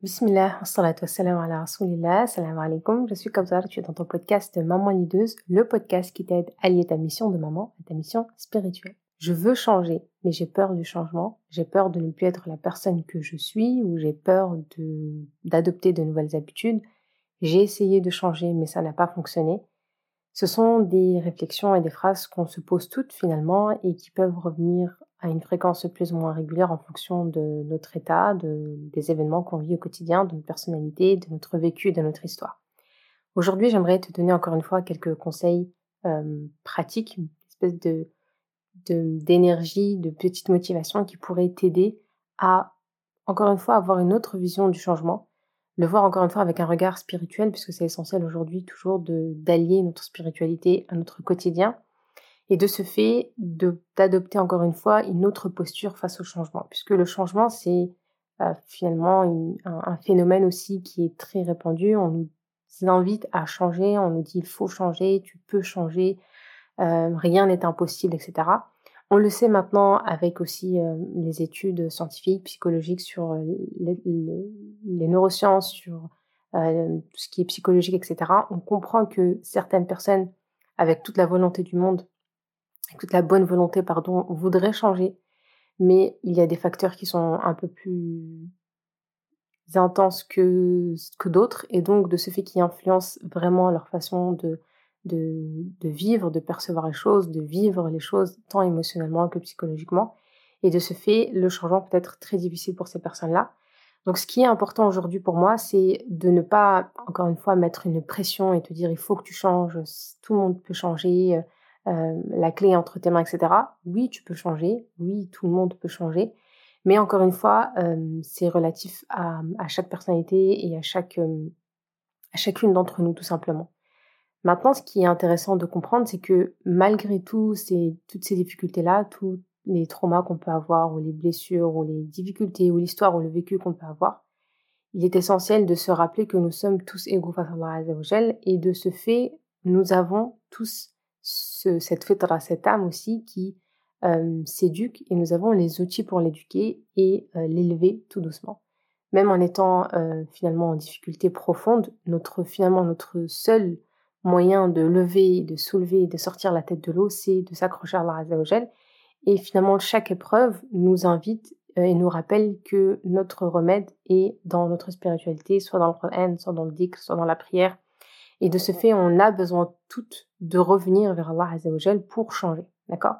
Bismillah, salatu wassalam ala rasulillah, salam alaikum. Je suis Kawzar, tu es dans ton podcast Maman Lideuse, le podcast qui t'aide à lier ta mission de maman à ta mission spirituelle. Je veux changer, mais j'ai peur du changement. J'ai peur de ne plus être la personne que je suis ou j'ai peur d'adopter de nouvelles habitudes. J'ai essayé de changer, mais ça n'a pas fonctionné. Ce sont des réflexions et des phrases qu'on se pose toutes finalement et qui peuvent revenir à une fréquence plus ou moins régulière en fonction de notre état, de, des événements qu'on vit au quotidien, de notre personnalité, de notre vécu, de notre histoire. Aujourd'hui, j'aimerais te donner encore une fois quelques conseils euh, pratiques, une espèce d'énergie, de, de petite motivation qui pourraient t'aider à, encore une fois, avoir une autre vision du changement, le voir encore une fois avec un regard spirituel, puisque c'est essentiel aujourd'hui toujours d'allier notre spiritualité à notre quotidien, et de ce fait d'adopter encore une fois une autre posture face au changement, puisque le changement c'est euh, finalement un, phénomène aussi qui est très répandu. On nous invite à changer, on nous dit il faut changer, tu peux changer, euh, rien n'est impossible, etc. On le sait maintenant avec aussi euh, les études scientifiques, psychologiques sur euh, les, les, les neurosciences, sur euh, tout ce qui est psychologique, etc. On comprend que certaines personnes, avec toute la volonté du monde, toute la bonne volonté, pardon, voudrait changer, mais il y a des facteurs qui sont un peu plus intenses que, que d'autres, et donc de ce fait qui influencent vraiment leur façon de, de, de vivre, de percevoir les choses, de vivre les choses tant émotionnellement que psychologiquement. Et de ce fait, le changement peut être très difficile pour ces personnes-là. Donc ce qui est important aujourd'hui pour moi, c'est de ne pas, encore une fois, mettre une pression et te dire il faut que tu changes, tout le monde peut changer, euh, la clé entre tes mains, etc. Oui, tu peux changer, oui, tout le monde peut changer, mais encore une fois, euh, c'est relatif à, chaque personnalité et à, chaque, euh, à chacune d'entre nous, tout simplement. Maintenant, ce qui est intéressant de comprendre, c'est que malgré tout ces, toutes ces difficultés-là, tous les traumas qu'on peut avoir, ou les blessures, ou les difficultés, ou l'histoire, ou le vécu qu'on peut avoir, il est essentiel de se rappeler que nous sommes tous égaux face à Allah et de ce fait, nous avons tous ce, cette fitra, cette âme aussi qui euh, s'éduque et nous avons les outils pour l'éduquer et euh, l'élever tout doucement. Même en étant euh, finalement en difficulté profonde, notre finalement notre seul moyen de lever, de soulever, de sortir la tête de l'eau, c'est de s'accrocher à Allah Azzawajal. Et finalement, chaque épreuve nous invite et nous rappelle que notre remède est dans notre spiritualité, soit dans le Coran, soit dans le dhikr, soit dans la prière, et de ce fait, on a besoin toutes de revenir vers Allah Azzawajal pour changer. D'accord?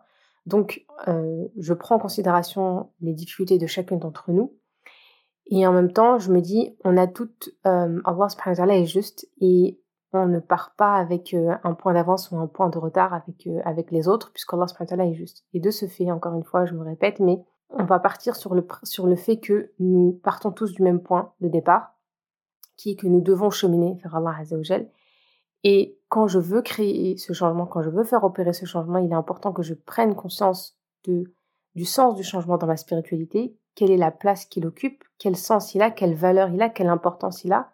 Donc, euh, je prends en considération les difficultés de chacun d'entre nous. Et en même temps, je me dis, on a toutes, euh, Allah subhanahu wa est juste et on ne part pas avec euh, un point d'avance ou un point de retard avec, euh, avec les autres, puisqu'Allah subhanahu wa est juste. Et de ce fait, encore une fois, je me répète, mais on va partir sur le, sur le fait que nous partons tous du même point de départ, qui est que nous devons cheminer vers Allah Azzawajal, et quand je veux créer ce changement, quand je veux faire opérer ce changement, il est important que je prenne conscience de, du sens du changement dans ma spiritualité, quelle est la place qu'il occupe, quel sens il a, quelle valeur il a, quelle importance il a,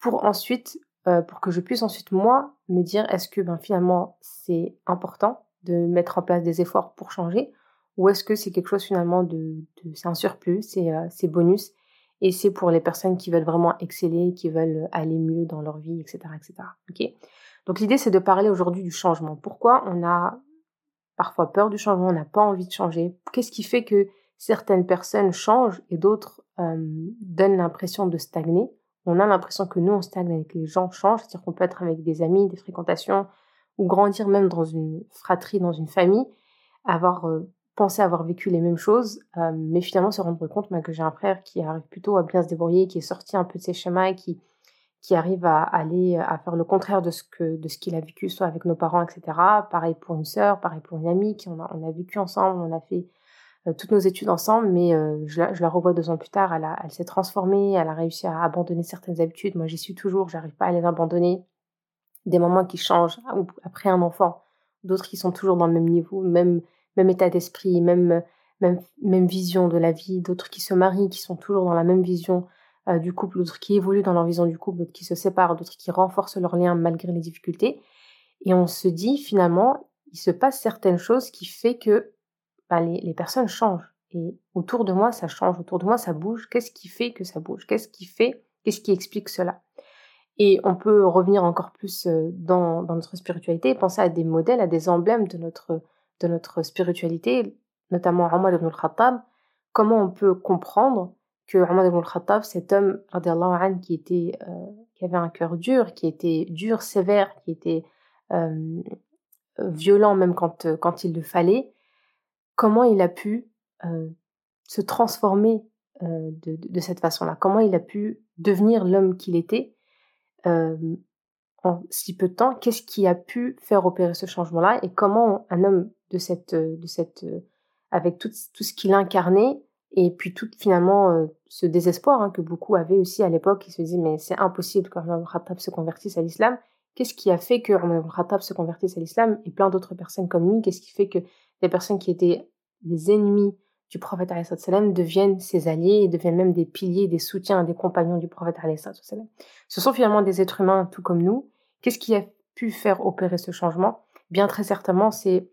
pour ensuite, euh, pour que je puisse ensuite moi me dire est-ce que ben, finalement c'est important de mettre en place des efforts pour changer, ou est-ce que c'est quelque chose finalement de, de c'est un surplus, c'est euh, bonus, et c'est pour les personnes qui veulent vraiment exceller, qui veulent aller mieux dans leur vie, etc., etc. Ok? Donc l'idée c'est de parler aujourd'hui du changement. Pourquoi on a parfois peur du changement, on n'a pas envie de changer? Qu'est-ce qui fait que certaines personnes changent et d'autres euh, donnent l'impression de stagner? On a l'impression que nous on stagne avec les gens changent, c'est-à-dire qu'on peut être avec des amis, des fréquentations ou grandir même dans une fratrie, dans une famille, avoir euh, penser avoir vécu les mêmes choses, euh, mais finalement se rendre compte bah, que j'ai un frère qui arrive plutôt à bien se débrouiller, qui est sorti un peu de ses schémas et qui, qui arrive à aller à faire le contraire de ce que de ce qu'il a vécu, soit avec nos parents, etc. Pareil pour une sœur, pareil pour une amie, qui on a, on a vécu ensemble, on a fait euh, toutes nos études ensemble, mais euh, je, la, je, la, revois deux ans plus tard, elle, elle s'est transformée, elle a réussi à abandonner certaines habitudes. Moi, j'y suis toujours, j'arrive pas à les abandonner. Des moments qui changent après un enfant, d'autres qui sont toujours dans le même niveau, même même état d'esprit, même, même, même vision de la vie, d'autres qui se marient, qui sont toujours dans la même vision euh, du couple, d'autres qui évoluent dans leur vision du couple, d'autres qui se séparent, d'autres qui renforcent leur lien malgré les difficultés. Et on se dit finalement, il se passe certaines choses qui fait que bah, les, les personnes changent. Et autour de moi, ça change, autour de moi, ça bouge. Qu'est-ce qui fait que ça bouge? Qu'est-ce qui fait Qu'est-ce qui explique cela? Et on peut revenir encore plus euh, dans, notre spiritualité et penser à des modèles, à des emblèmes de notre, de notre spiritualité, notamment Omar ibn al-Khattab. Comment on peut comprendre que Omar ibn al-Khattab, cet homme qui, était, euh, qui avait un cœur dur, qui était dur, sévère, qui était euh, violent même quand, quand il le fallait, comment il a pu se transformer de, cette façon-là? Comment il a pu devenir l'homme qu'il était en si peu de temps? Qu'est-ce qui a pu faire opérer ce changement-là? Et comment un homme de cette, de cette, avec tout, tout ce qu'il incarnait et puis tout finalement ce désespoir hein, que beaucoup avaient aussi à l'époque, ils se disaient mais c'est impossible que Omar Khattab se convertisse à l'islam. Qu'est-ce qui a fait que Omar se convertisse à l'islam et plein d'autres personnes comme lui? Qu'est-ce qui fait que les personnes qui étaient les ennemis du prophète salam deviennent ses alliés et deviennent même des piliers, des soutiens, des compagnons du prophète salam? Ce sont finalement des êtres humains tout comme nous. Qu'est-ce qui a pu faire opérer ce changement? Bien très certainement, c'est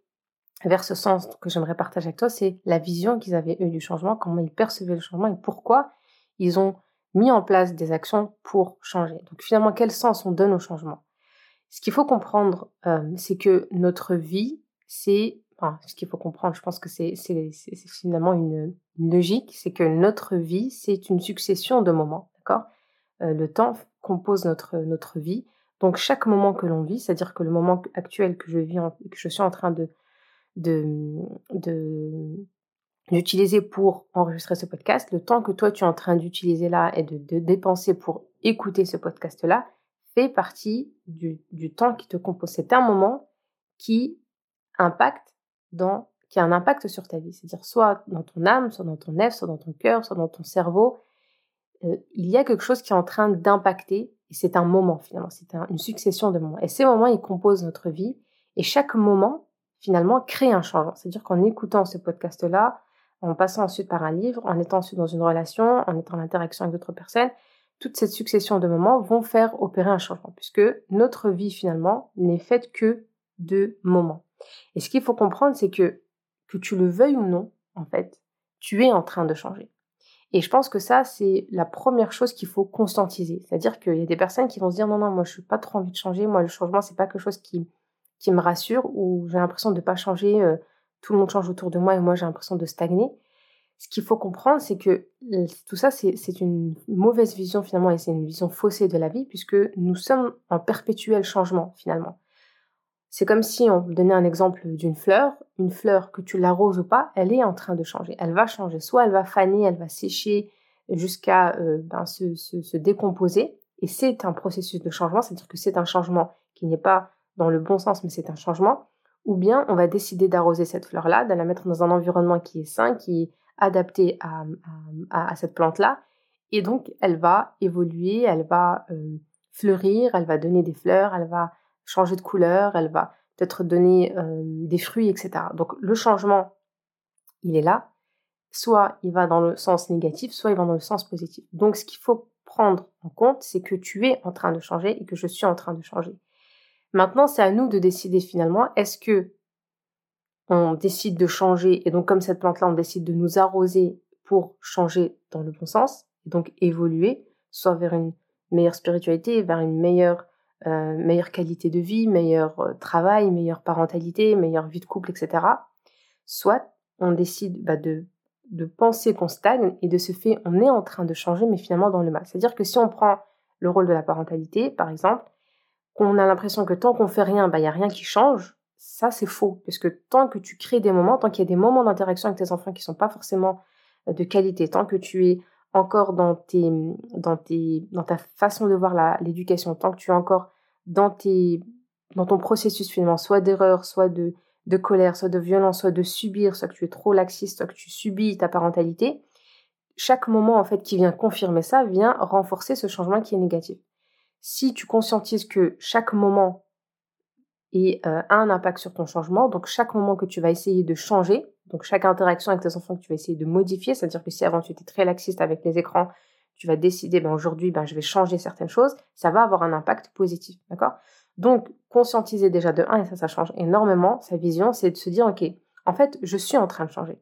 vers ce sens que j'aimerais partager avec toi, c'est la vision qu'ils avaient eu du changement, comment ils percevaient le changement et pourquoi ils ont mis en place des actions pour changer. Donc finalement, quel sens on donne au changement? Ce qu'il faut comprendre, euh, c'est que notre vie, c'est ce qu'il faut comprendre, je pense que c'est finalement une, logique, c'est que notre vie, c'est une succession de moments, d'accord? Euh, Le temps compose notre, notre vie. Donc chaque moment que l'on vit, c'est-à-dire que le moment actuel que je vis, que je suis en train de d'utiliser pour enregistrer ce podcast, le temps que toi tu es en train d'utiliser là et de, de, dépenser pour écouter ce podcast-là, fait partie du, du temps qui te compose. C'est un moment qui impacte dans, qui a un impact sur ta vie. C'est-à-dire soit dans ton âme, soit dans ton nef, soit dans ton cœur, soit dans ton cerveau. Euh, il y a quelque chose qui est en train d'impacter et c'est un moment finalement, c'est une succession de moments. Et ces moments, ils composent notre vie et chaque moment, finalement, crée un changement. C'est-à-dire qu'en écoutant ce podcast-là, en passant ensuite par un livre, en étant ensuite dans une relation, en étant en interaction avec d'autres personnes, toute cette succession de moments vont faire opérer un changement, puisque notre vie finalement n'est faite que de moments. Et ce qu'il faut comprendre, c'est que, que tu le veuilles ou non, en fait, tu es en train de changer. Et je pense que ça, c'est la première chose qu'il faut conscientiser. C'est-à-dire qu'il y a des personnes qui vont se dire non, non, moi je suis pas trop envie de changer, moi le changement, c'est pas quelque chose qui, qui me rassure ou j'ai l'impression de ne pas changer, euh, tout le monde change autour de moi et moi j'ai l'impression de stagner. Ce qu'il faut comprendre, c'est que tout ça, c'est une mauvaise vision finalement et c'est une vision faussée de la vie puisque nous sommes en perpétuel changement finalement. C'est comme si on donnait un exemple d'une fleur. Une fleur, que tu l'arroses ou pas, elle est en train de changer. Elle va changer. Soit elle va faner, elle va sécher jusqu'à euh, ben, se, se, décomposer. Et c'est un processus de changement, c'est-à-dire que c'est un changement qui n'est pas dans le bon sens, mais c'est un changement. Ou bien on va décider d'arroser cette fleur-là, de la mettre dans un environnement qui est sain, qui est adapté à, à, cette plante-là. Et donc elle va évoluer, elle va euh, fleurir, elle va donner des fleurs, elle va changer de couleur, elle va peut-être donner euh, des fruits, etc. Donc le changement, il est là. Soit il va dans le sens négatif, soit il va dans le sens positif. Donc ce qu'il faut prendre en compte, c'est que tu es en train de changer et que je suis en train de changer. Maintenant, c'est à nous de décider finalement, est-ce que on décide de changer, et donc comme cette plante-là, on décide de nous arroser pour changer dans le bon sens, donc évoluer, soit vers une meilleure spiritualité, vers une meilleure euh, qualité de vie, meilleur euh, travail, meilleure parentalité, meilleure vie de couple, etc. Soit on décide bah, de, de penser qu'on stagne et de ce fait on est en train de changer mais finalement dans le mal. C'est-à-dire que si on prend le rôle de la parentalité par exemple, qu'on a l'impression que tant qu'on fait rien, bah, il n'y a rien qui change, ça c'est faux. Parce que tant que tu crées des moments, tant qu'il y a des moments d'interaction avec tes enfants qui ne sont pas forcément euh, de qualité, tant que tu es encore dans, ta façon de voir l'éducation, tant que tu es encore dans, ton processus finalement, soit d'erreur, soit de, de colère, soit de violence, soit de subir, soit que tu es trop laxiste, soit que tu subis ta parentalité, chaque moment en fait qui vient confirmer ça vient renforcer ce changement qui est négatif. Si tu conscientises que chaque moment euh, a un impact sur ton changement. Donc chaque moment que tu vas essayer de changer, donc chaque interaction avec tes enfants que tu vas essayer de modifier, c'est-à-dire que si avant tu étais très laxiste avec les écrans, tu vas décider, ben aujourd'hui, ben je vais changer certaines choses, ça va avoir un impact positif, Donc conscientiser déjà de 1, et ça, ça change énormément, sa vision, c'est de se dire, ok, en fait, je suis en train de changer.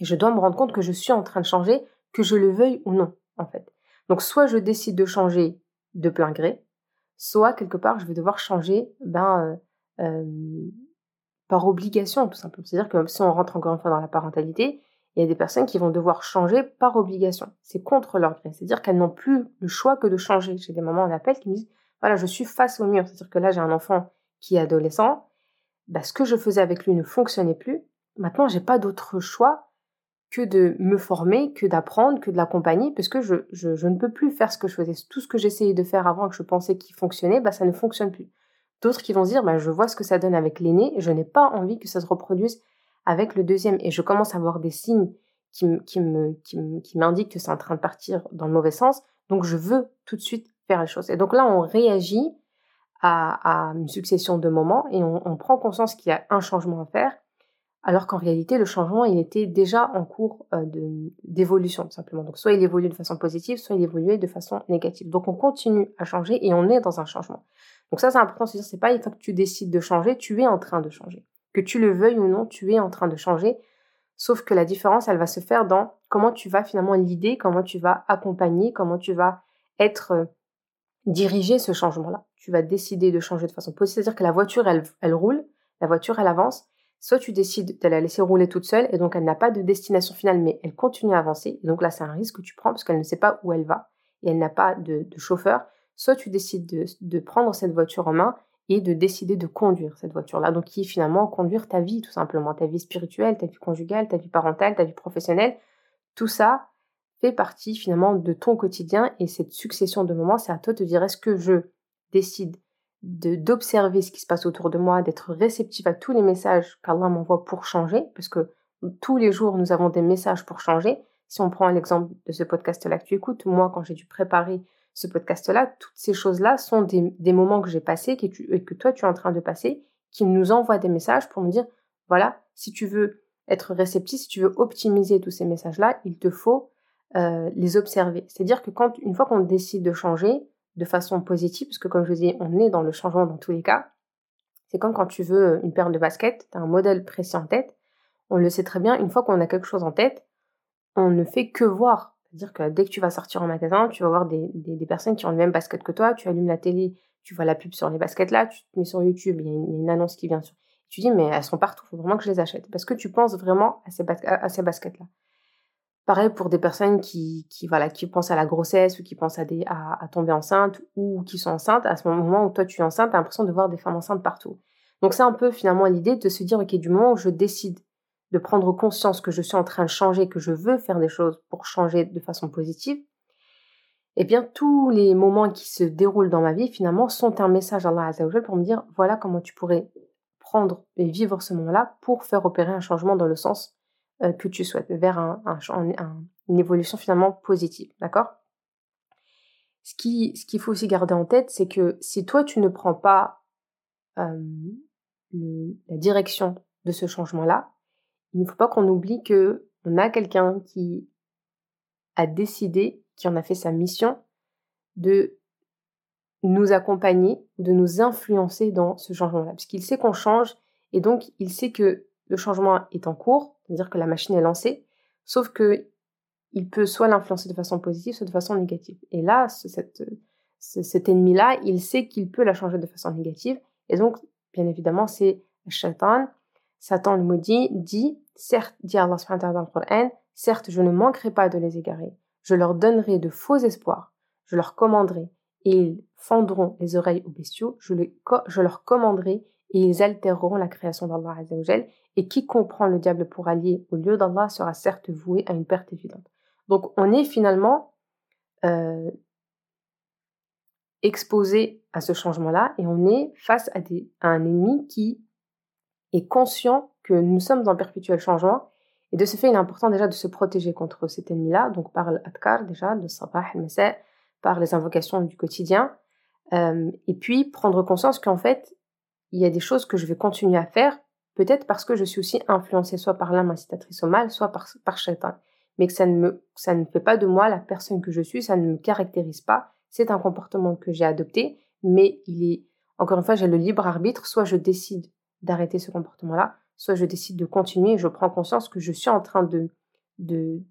Et je dois me rendre compte que je suis en train de changer, que je le veuille ou non, en fait. Donc soit je décide de changer de plein gré, soit quelque part je vais devoir changer ben, euh, euh, par obligation, tout simplement. C'est-à-dire que si on rentre encore une fois dans la parentalité, il y a des personnes qui vont devoir changer par obligation. C'est contre leur gré. C'est-à-dire qu'elles n'ont plus le choix que de changer. J'ai des mamans en appel qui me disent, voilà, je suis face au mur. C'est-à-dire que là, j'ai un enfant qui est adolescent. Bah, ce que je faisais avec lui ne fonctionnait plus. Maintenant, j'ai pas d'autre choix que de me former, que d'apprendre, que de l'accompagner, parce que je, je, ne peux plus faire ce que je faisais. Tout ce que j'essayais de faire avant que je pensais qu'il fonctionnait, bah, ça ne fonctionne plus. D'autres qui vont se dire, bah, je vois ce que ça donne avec l'aîné, je n'ai pas envie que ça se reproduise avec le deuxième. Et je commence à voir des signes qui, qui m'indiquent que c'est en train de partir dans le mauvais sens. Donc, je veux tout de suite faire les choses. Et donc là, on réagit à, à une succession de moments et on, on prend conscience qu'il y a un changement à faire alors qu'en réalité, le changement, il était déjà en cours euh, d'évolution, tout simplement. Donc, soit il évolue de façon positive, soit il évoluait de façon négative. Donc, on continue à changer et on est dans un changement. Donc, ça, c'est important de se dire, c'est pas une fois que tu décides de changer, tu es en train de changer. Que tu le veuilles ou non, tu es en train de changer. Sauf que la différence, elle va se faire dans comment tu vas finalement l'idée, comment tu vas accompagner, comment tu vas être euh, dirigé ce changement-là. Tu vas décider de changer de façon positive. C'est-à-dire que la voiture, elle, elle roule, la voiture, elle avance soit tu décides de la laisser rouler toute seule et donc elle n'a pas de destination finale mais elle continue à avancer. Donc là, c'est un risque que tu prends parce qu'elle ne sait pas où elle va et elle n'a pas de, chauffeur. Soit tu décides de, prendre cette voiture en main et de décider de conduire cette voiture-là. Donc qui finalement conduire ta vie tout simplement, ta vie spirituelle, ta vie conjugale, ta vie parentale, ta vie professionnelle. Tout ça fait partie finalement de ton quotidien et cette succession de moments, c'est à toi de te dire est-ce que je décide d'observer ce qui se passe autour de moi, d'être réceptif à tous les messages qu'Allah m'envoie pour changer, parce que tous les jours nous avons des messages pour changer. Si on prend l'exemple de ce podcast-là que tu écoutes, moi quand j'ai dû préparer ce podcast-là, toutes ces choses-là sont des, moments que j'ai passés que et que toi tu es en train de passer, qui nous envoient des messages pour me dire, voilà, si tu veux être réceptif, si tu veux optimiser tous ces messages-là, il te faut euh, les observer. C'est-à-dire que quand une fois qu'on décide de changer, de façon positive, parce que comme je vous dis, on est dans le changement dans tous les cas. C'est comme quand tu veux une paire de baskets, tu as un modèle précis en tête. On le sait très bien, une fois qu'on a quelque chose en tête, on ne fait que voir. C'est-à-dire que dès que tu vas sortir en magasin, tu vas voir des, des, personnes qui ont le même basket que toi, tu allumes la télé, tu vois la pub sur les baskets là, tu te mets sur YouTube, il y a une, annonce qui vient sur. Tu dis, mais elles sont partout, il faut vraiment que je les achète. Parce que tu penses vraiment à ces, à ces baskets là. Pareil pour des personnes qui, voilà, qui pensent à la grossesse ou qui pensent à, tomber enceinte ou qui sont enceintes. À ce moment où toi tu es enceinte, tu as l'impression de voir des femmes enceintes partout. Donc c'est un peu finalement l'idée de se dire, ok, du moment où je décide de prendre conscience que je suis en train de changer, que je veux faire des choses pour changer de façon positive, eh bien tous les moments qui se déroulent dans ma vie finalement sont un message à Allah Azzawajal pour me dire, voilà comment tu pourrais prendre et vivre ce moment-là pour faire opérer un changement dans le sens euh, que tu souhaites, vers un, une évolution finalement positive, d'accord? Ce qu'il ce faut aussi garder en tête, c'est que si toi tu ne prends pas euh, la direction de ce changement-là, il ne faut pas qu'on oublie que on a quelqu'un qui a décidé, qui en a fait sa mission, de nous accompagner, de nous influencer dans ce changement-là. Parce qu'il sait qu'on change et donc il sait que le changement est en cours, c'est-à-dire que la machine est lancée, sauf que il peut soit l'influencer de façon positive, soit de façon négative. Et là, cet ennemi-là, il sait qu'il peut la changer de façon négative. Et donc, bien évidemment, c'est Shaitan. Satan le maudit dit, certes, dit Allah dans le Coran, certes, je ne manquerai pas de les égarer. Je leur donnerai de faux espoirs. Je leur commanderai et ils fendront les oreilles aux bestiaux. Je, je leur commanderai et ils altéreront la création d'Allah Azzawajal, et qui comprend le diable pour allier au lieu d'Allah sera certes voué à une perte évidente. Donc on est finalement euh, exposé à ce changement-là et on est face à, un ennemi qui est conscient que nous sommes en perpétuel changement et de ce fait il est important déjà de se protéger contre cet ennemi-là, donc par l'adkar déjà, de sabah al par les invocations du quotidien, euh, et puis prendre conscience qu'en fait il y a des choses que je vais continuer à faire, peut-être parce que je suis aussi influencée soit par l'âme incitatrice au mal, soit par, par. Mais que ça ne, me, ça ne fait pas de moi la personne que je suis, ça ne me caractérise pas. C'est un comportement que j'ai adopté, mais il est, encore une fois, j'ai le libre arbitre, soit je décide d'arrêter ce comportement-là, soit je décide de continuer et je prends conscience que je suis en train de de,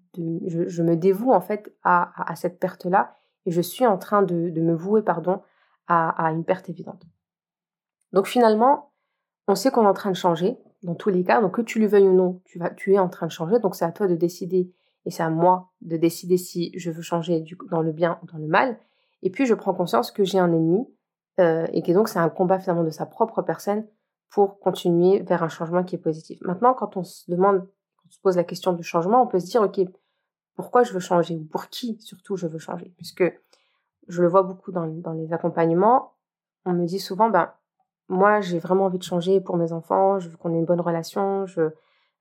je, me dévoue en fait à, cette perte-là et je suis en train de, me vouer pardon à, une perte évidente. Donc finalement, on sait qu'on est en train de changer dans tous les cas. Donc que tu le veuilles ou non, tu vas, tu es en train de changer. Donc c'est à toi de décider et c'est à moi de décider si je veux changer dans le bien ou dans le mal. Et puis je prends conscience que j'ai un ennemi euh, et que donc c'est un combat finalement de sa propre personne pour continuer vers un changement qui est positif. Maintenant, quand on se demande se pose la question du changement, on peut se dire, OK, pourquoi je veux changer ou pour qui surtout je veux changer? Puisque je le vois beaucoup dans, les accompagnements, on me dit souvent, ben, moi j'ai vraiment envie de changer pour mes enfants, je veux qu'on ait une bonne relation, euh,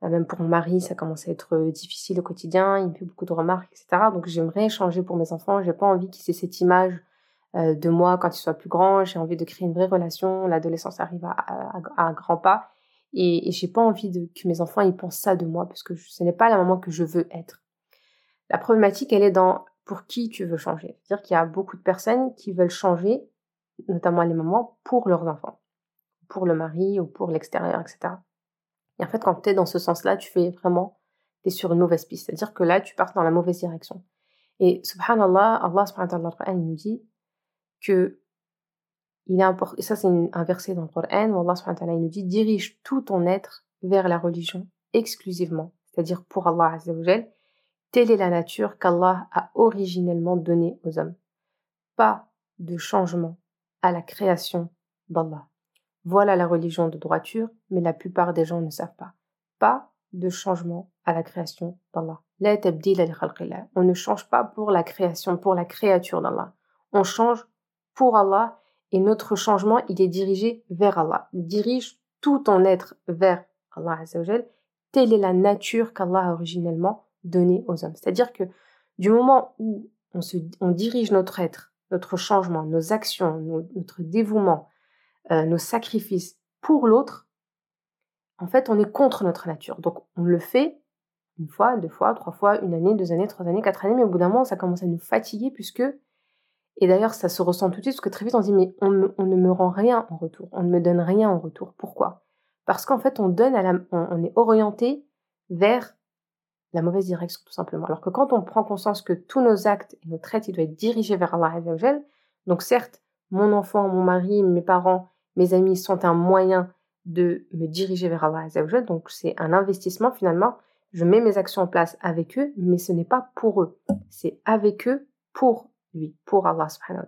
même pour mon mari, ça commence à être difficile au quotidien, il me fait beaucoup de remarques, etc. Donc j'aimerais changer pour mes enfants, j'ai pas envie qu'ils aient cette image euh, de moi quand ils soient plus grands, j'ai envie de créer une vraie relation, l'adolescence arrive à, à, à grands pas. Et, et j'ai pas envie que mes enfants ils pensent ça de moi parce que ce n'est pas la maman que je veux être. La problématique, elle est dans pour qui tu veux changer. C'est-à-dire qu'il y a beaucoup de personnes qui veulent changer, notamment les mamans, pour leurs enfants, pour le mari ou pour l'extérieur, etc. Et en fait, quand tu es dans ce sens-là, tu fais vraiment, tu es sur une mauvaise piste. C'est-à-dire que là, tu pars dans la mauvaise direction. Et subhanallah, Allah subhanahu nous dit que et ça c'est un verset dans le Coran où Allah subhanahu nous dit dirige tout ton être vers la religion exclusivement, c'est-à-dire pour Allah Telle est la nature qu'Allah a originellement donnée aux hommes. Pas de changement à la création d'Allah. Voilà la religion de droiture, mais la plupart des gens ne savent pas. Pas de changement à la création d'Allah. On ne change pas pour la création, pour la créature d'Allah. On change pour Allah et notre changement, il est dirigé vers Allah. dirige tout ton être vers Allah Azzawajal. Telle est la nature qu'Allah a originellement donnée aux hommes. C'est-à-dire que du moment où on dirige notre être, notre changement, nos actions, notre dévouement, euh, nos sacrifices pour l'autre, en fait, on est contre notre nature. Donc, on le fait une fois, deux fois, trois fois, une année, deux années, trois années, quatre années, mais au bout d'un moment, ça commence à nous fatiguer puisque et d'ailleurs, ça se ressent tout de suite parce que très vite on dit mais on, ne me rend rien en retour, on ne me donne rien en retour. Pourquoi? Parce qu'en fait, on donne à la, on, est orienté vers la mauvaise direction tout simplement. Alors que quand on prend conscience que tous nos actes et nos traits, ils doivent être dirigés vers Allah donc certes, mon enfant, mon mari, mes parents, mes amis sont un moyen de me diriger vers Allah Azzawajal, donc c'est un investissement finalement. Je mets mes actions en place avec eux, mais ce n'est pas pour eux, c'est avec eux pour lui, pour Allah subhanahu.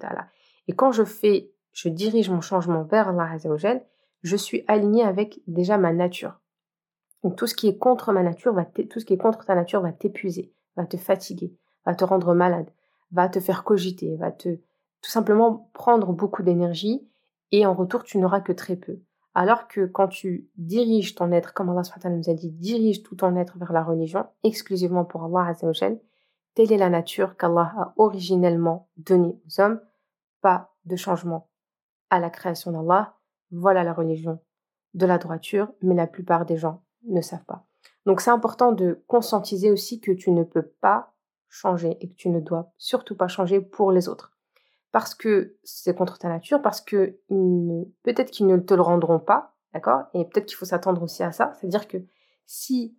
Et quand je fais, je dirige mon changement vers Allah azawajal, je suis aligné avec déjà ma nature. Donc tout ce qui est contre ma nature va tout ce qui est contre ta nature va t'épuiser, va te fatiguer, va te rendre malade, va te faire cogiter, va te tout simplement prendre beaucoup d'énergie et en retour tu n'auras que très peu. Alors que quand tu diriges ton être, comme Allah nous a dit, dirige tout ton être vers la religion, exclusivement pour Allah azawajal, Telle est la nature qu'Allah a originellement donnée aux hommes, pas de changement à la création d'Allah. Voilà la religion de la droiture, mais la plupart des gens ne savent pas. Donc c'est important de conscientiser aussi que tu ne peux pas changer et que tu ne dois surtout pas changer pour les autres. Parce que c'est contre ta nature, parce que peut-être qu'ils ne te le rendront pas, d'accord? Et peut-être qu'il faut s'attendre aussi à ça. C'est-à-dire que si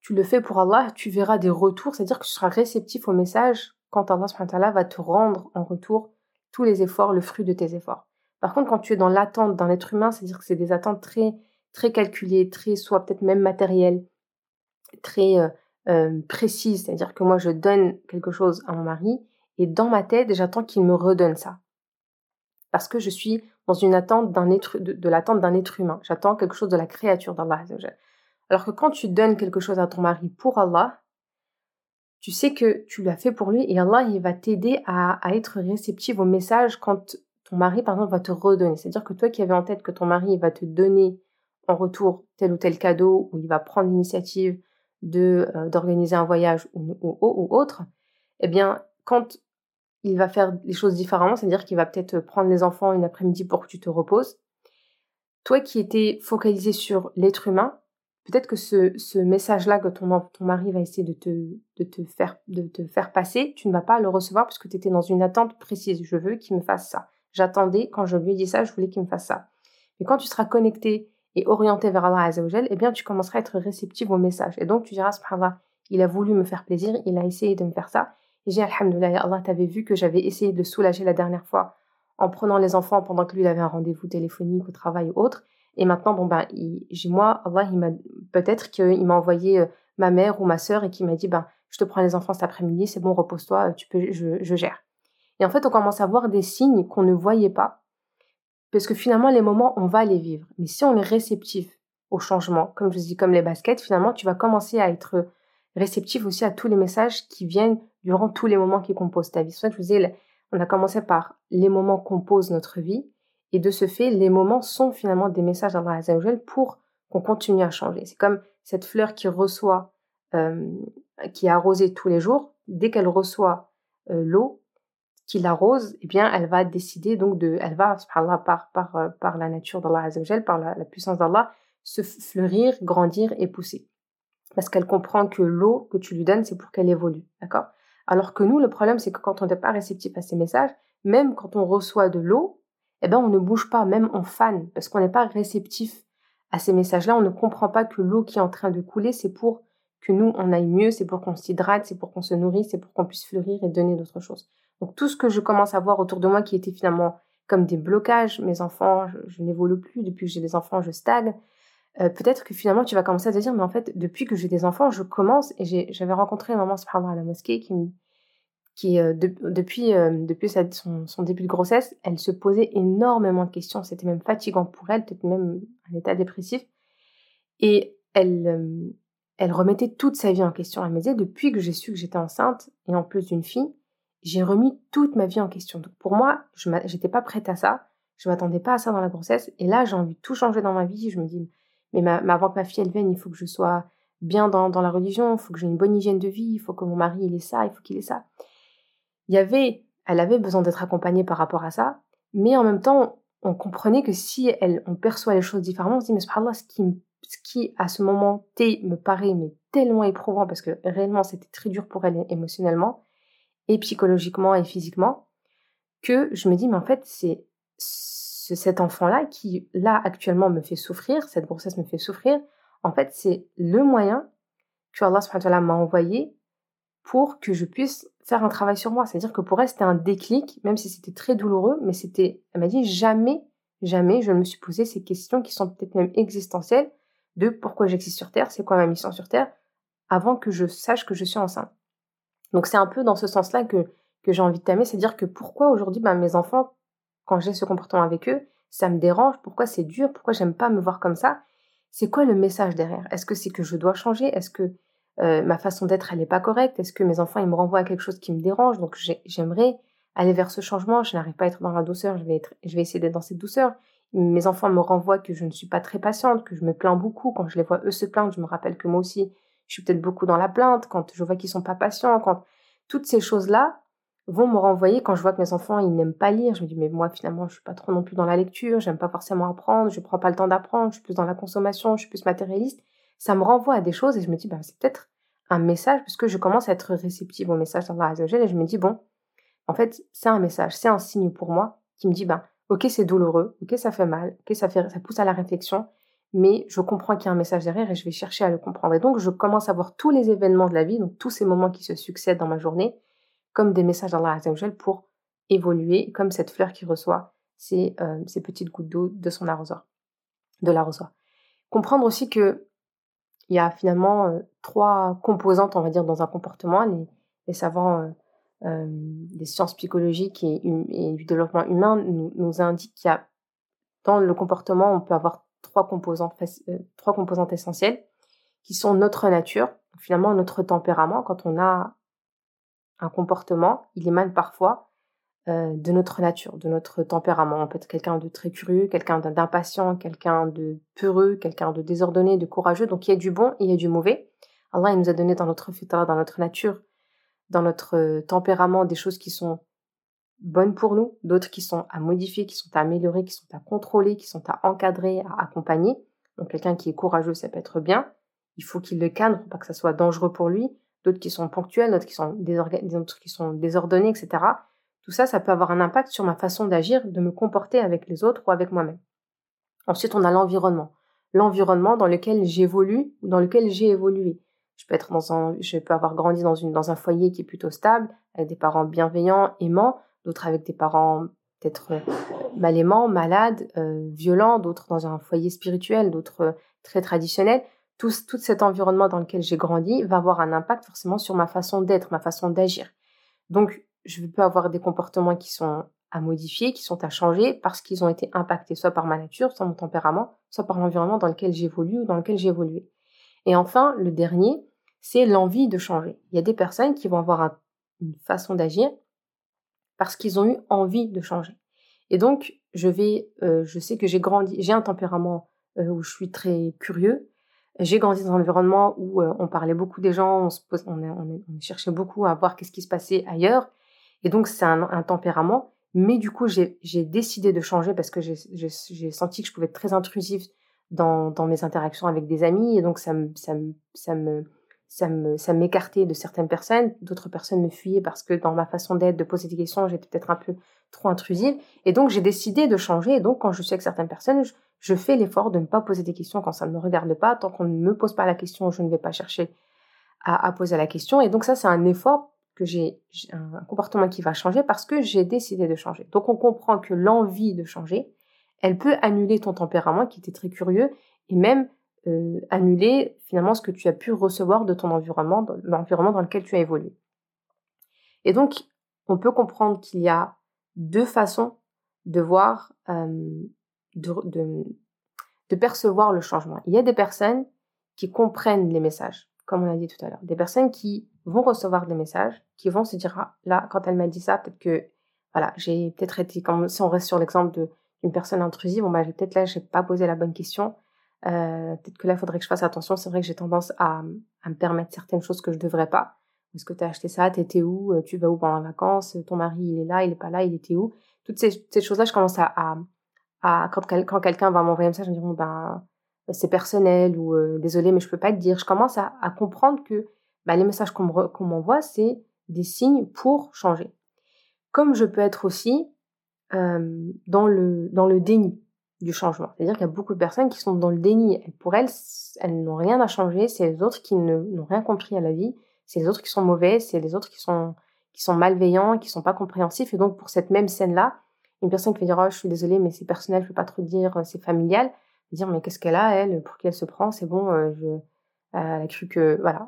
tu le fais pour Allah, tu verras des retours, c'est-à-dire que tu seras réceptif au message quand Allah va te rendre en retour tous les efforts, le fruit de tes efforts. Par contre, quand tu es dans l'attente d'un être humain, c'est-à-dire que c'est des attentes très, très calculées, très, soit peut-être même matérielles, très euh, euh, précises, c'est-à-dire que moi, je donne quelque chose à mon mari, et dans ma tête, j'attends qu'il me redonne ça. Parce que je suis dans une attente d'un être, de, l'attente d'un être humain. J'attends quelque chose de la créature d'Allah. Alors que quand tu donnes quelque chose à ton mari pour Allah, tu sais que tu l'as fait pour lui et Allah il va t'aider à, être réceptif au message quand ton mari par exemple va te redonner. C'est-à-dire que toi qui avais en tête que ton mari va te donner en retour tel ou tel cadeau ou il va prendre l'initiative de euh, d'organiser un voyage ou, ou, autre, eh bien quand il va faire les choses différemment, c'est-à-dire qu'il va peut-être prendre les enfants une après-midi pour que tu te reposes. Toi qui étais focalisé sur l'être humain, peut-être que ce, message-là que ton, ton mari va essayer de te, de, te faire, de te faire passer, tu ne vas pas le recevoir parce que tu étais dans une attente précise. Je veux qu'il me fasse ça. J'attendais, quand je lui ai dit ça, je voulais qu'il me fasse ça. Mais quand tu seras connecté et orienté vers Allah Azzawajal, eh bien, tu commenceras à être réceptif au message. Et donc, tu diras, subhanallah, il a voulu me faire plaisir, il a essayé de me faire ça. Et j'ai, alhamdoulilah, Allah t'avait vu que j'avais essayé de le soulager la dernière fois en prenant les enfants pendant que lui il avait un rendez-vous téléphonique au travail ou autre. Et maintenant, bon ben, j'ai moi, Allah, il m'a peut-être qu'il m'a envoyé euh, ma mère ou ma sœur et qui m'a dit, ben, je te prends les enfants cet après-midi, c'est bon, repose-toi, tu peux, je, je gère. Et en fait, on commence à voir des signes qu'on ne voyait pas, parce que finalement, les moments, on va les vivre. Mais si on est réceptif au changement, comme je dis, comme les baskets, finalement, tu vas commencer à être réceptif aussi à tous les messages qui viennent durant tous les moments qui composent ta vie. C'est je vous disais, on a commencé par les moments composent notre vie, et de ce fait, les moments sont finalement des messages d'Allah Azzawajal pour qu'on continue à changer. C'est comme cette fleur qui reçoit, euh, qui est arrosée tous les jours. Dès qu'elle reçoit euh, l'eau qui l'arrose, eh bien, elle va décider donc de, elle va, par, par, euh, par la nature d'Allah par la, la puissance d'Allah, se fleurir, grandir et pousser. Parce qu'elle comprend que l'eau que tu lui donnes, c'est pour qu'elle évolue. D'accord? Alors que nous, le problème, c'est que quand on n'est pas réceptif à ces messages, même quand on reçoit de l'eau, eh ben, on ne bouge pas, même on fan, parce qu'on n'est pas réceptif à ces messages-là. On ne comprend pas que l'eau qui est en train de couler, c'est pour que nous, on aille mieux, c'est pour qu'on s'hydrate, c'est pour qu'on se nourrisse, c'est pour qu'on puisse fleurir et donner d'autres choses. Donc tout ce que je commence à voir autour de moi qui était finalement comme des blocages, mes enfants, je, n'évolue plus, depuis que j'ai des enfants, je stagne. Euh, peut-être que finalement tu vas commencer à te dire, mais en fait, depuis que j'ai des enfants, je commence, et j'avais rencontré une maman, à la mosquée, qui euh, depuis euh, son, début de grossesse, elle se posait énormément de questions. C'était même fatigant pour elle, peut-être même un état dépressif. Et elle elle remettait toute sa vie en question. Elle me disait depuis que j'ai su que j'étais enceinte et en plus d'une fille, j'ai remis toute ma vie en question. Donc pour moi, je n'étais pas prête à ça. Je m'attendais pas à ça dans la grossesse. Et là, j'ai envie de tout changer dans ma vie. Je me dis, mais, ma, avant que ma fille vienne, il faut que je sois bien dans, dans la religion, il faut que j'ai une bonne hygiène de vie, il faut que mon mari il ait ça, il faut qu'il ait ça. Il y avait, elle avait besoin d'être accompagnée par rapport à ça, mais en même temps, on comprenait que si elle, on perçoit les choses différemment, on se dit, mais ce qui, ce qui, à ce moment T me paraît tellement éprouvant parce que réellement c'était très dur pour elle émotionnellement et psychologiquement et physiquement que je me dis mais en fait c'est cet enfant-là qui là actuellement me fait souffrir, cette grossesse me fait souffrir, en fait c'est le moyen que Allah m'a envoyé pour que je puisse faire un travail sur moi. C'est-à-dire que pour elle, c'était un déclic, même si c'était très douloureux, mais c'était, elle m'a dit, jamais, jamais je ne me suis posé ces questions qui sont peut-être même existentielles de pourquoi j'existe sur Terre, c'est quoi ma mission sur Terre, avant que je sache que je suis enceinte. Donc c'est un peu dans ce sens-là que, que j'ai envie de t'aimer, c'est-à-dire que pourquoi aujourd'hui, bah, mes enfants, quand j'ai ce comportement avec eux, ça me dérange, pourquoi c'est dur, pourquoi j'aime pas me voir comme ça, c'est quoi le message derrière? Est-ce que c'est que je dois changer? Est-ce que euh, ma façon d'être, elle n'est pas correcte? Est-ce que mes enfants, ils me renvoient à quelque chose qui me dérange? Donc j'aimerais aller vers ce changement. Je n'arrive pas à être dans la douceur. Je vais, être, je vais essayer d'être dans cette douceur. Mes enfants me renvoient que je ne suis pas très patiente, que je me plains beaucoup. Quand je les vois eux se plaindre, je me rappelle que moi aussi, je suis peut-être beaucoup dans la plainte. Quand je vois qu'ils sont pas patients, quand toutes ces choses-là vont me renvoyer quand je vois que mes enfants ils n'aiment pas lire. Je me dis mais moi finalement je suis pas trop non plus dans la lecture, j'aime pas forcément apprendre, je prends pas le temps d'apprendre, je suis plus dans la consommation, je suis plus matérialiste. Ça me renvoie à des choses et je me dis, bah, c'est peut-être un message, puisque je commence à être réceptive au message d'Allah Azzawajal et je me dis, bon, en fait, c'est un message, c'est un signe pour moi qui me dit, ben, ok, c'est douloureux, ok, ça fait mal, ok, ça, fait, ça pousse à la réflexion, mais je comprends qu'il y a un message derrière et je vais chercher à le comprendre. Et donc, je commence à voir tous les événements de la vie, donc tous ces moments qui se succèdent dans ma journée, comme des messages d'Allah pour évoluer, comme cette fleur qui reçoit ces, euh, ces petites gouttes d'eau de son arrosoir, de l'arrosoir. Comprendre aussi que il y a finalement euh, trois composantes, on va dire, dans un comportement. Les, savants euh, euh des sciences psychologiques et, et, du développement humain nous, nous indiquent qu'il y a dans le comportement, on peut avoir trois composantes, trois composantes essentielles qui sont notre nature, finalement notre tempérament. Quand on a un comportement, il émane parfois euh, de notre nature, de notre tempérament. On peut être quelqu'un de très curieux, quelqu'un d'impatient, quelqu'un de peureux, quelqu'un de désordonné, de courageux. Donc il y a du bon et il y a du mauvais. Allah il nous a donné dans notre fitra, dans notre nature, dans notre euh, tempérament des choses qui sont bonnes pour nous, d'autres qui sont à modifier, qui sont à améliorer, qui sont à contrôler, qui sont à encadrer, à accompagner. Donc quelqu'un qui est courageux, ça peut être bien. Il faut qu'il le cadre pas que ça soit dangereux pour lui. D'autres qui sont ponctuels, d'autres qui sont, désordonnés, etc. Tout ça, ça peut avoir un impact sur ma façon d'agir, de me comporter avec les autres ou avec moi-même. Ensuite, on a l'environnement. L'environnement dans lequel j'évolue ou dans lequel j'ai évolué. Je peux être dans un, je peux avoir grandi dans un foyer qui est plutôt stable, avec des parents bienveillants, aimants, d'autres avec des parents peut-être euh, mal aimants, malades, euh, violents, d'autres dans un foyer spirituel, d'autres euh, très traditionnels. Tout, tout cet environnement dans lequel j'ai grandi va avoir un impact forcément sur ma façon d'être, ma façon d'agir. Donc, je peux avoir des comportements qui sont à modifier, qui sont à changer parce qu'ils ont été impactés soit par ma nature, soit mon tempérament, soit par l'environnement dans lequel j'évolue ou dans lequel j'ai évolué. Et enfin, le dernier, c'est l'envie de changer. Il y a des personnes qui vont avoir une façon d'agir parce qu'ils ont eu envie de changer. Et donc, je vais, euh, je sais que j'ai grandi, j'ai un tempérament euh, où je suis très curieux. J'ai grandi dans un environnement où euh, on parlait beaucoup des gens, on, cherchait beaucoup à voir qu'est-ce qui se passait ailleurs. Et donc, c'est un, tempérament. Mais du coup, j'ai décidé de changer parce que j'ai senti que je pouvais être très intrusive dans, mes interactions avec des amis. Et donc, ça me, ça me, ça me, ça m'écartait de certaines personnes. D'autres personnes me fuyaient parce que dans ma façon d'être, de poser des questions, j'étais peut-être un peu trop intrusive. Et donc, j'ai décidé de changer. Et donc, quand je suis avec certaines personnes, je, fais l'effort de ne pas poser des questions quand ça ne me regarde pas. Tant qu'on ne me pose pas la question, je ne vais pas chercher à, poser la question. Et donc, ça, c'est un effort que j'ai un comportement qui va changer parce que j'ai décidé de changer. Donc on comprend que l'envie de changer, elle peut annuler ton tempérament qui était très curieux et même euh, annuler finalement ce que tu as pu recevoir de ton environnement, l'environnement dans lequel tu as évolué. Et donc on peut comprendre qu'il y a deux façons de voir, euh, de, percevoir le changement. Il y a des personnes qui comprennent les messages, comme on l'a dit tout à l'heure, des personnes qui vont recevoir des messages, qui vont se dire, ah, là, quand elle m'a dit ça, peut-être que, voilà, j'ai peut-être été, comme si on reste sur l'exemple d'une personne intrusive, bon, bah, peut-être là, j'ai pas posé la bonne question. Euh, peut-être que là, il faudrait que je fasse attention. C'est vrai que j'ai tendance à, à, me permettre certaines choses que je devrais pas. Est-ce que tu as acheté ça? T'étais où? Euh, Tu vas où pendant les vacances? Ton mari, il est là, il est pas là, il était où? Toutes ces, choses-là, je commence à, quand, quelqu'un va m'envoyer un message, je me dis, bon, ben, c'est personnel ou euh, désolé, mais je peux pas te dire. Je commence à, comprendre que bah, les messages qu'on m'envoie, c'est des signes pour changer. Comme je peux être aussi euh, dans, le, dans le déni du changement. C'est-à-dire qu'il y a beaucoup de personnes qui sont dans le déni. pour elles, elles n'ont rien à changer. C'est les autres qui n'ont rien compris à la vie. C'est les autres qui sont mauvais. C'est les autres qui sont, qui sont malveillants, qui sont pas compréhensifs. Et donc, pour cette même scène-là, une personne qui va dire, oh, je suis désolée, mais c'est personnel, je peux pas trop dire, c'est familial. Dire, mais qu'est-ce qu'elle a, elle, pour qui elle se prend, c'est bon, euh, je, elle a cru que, voilà,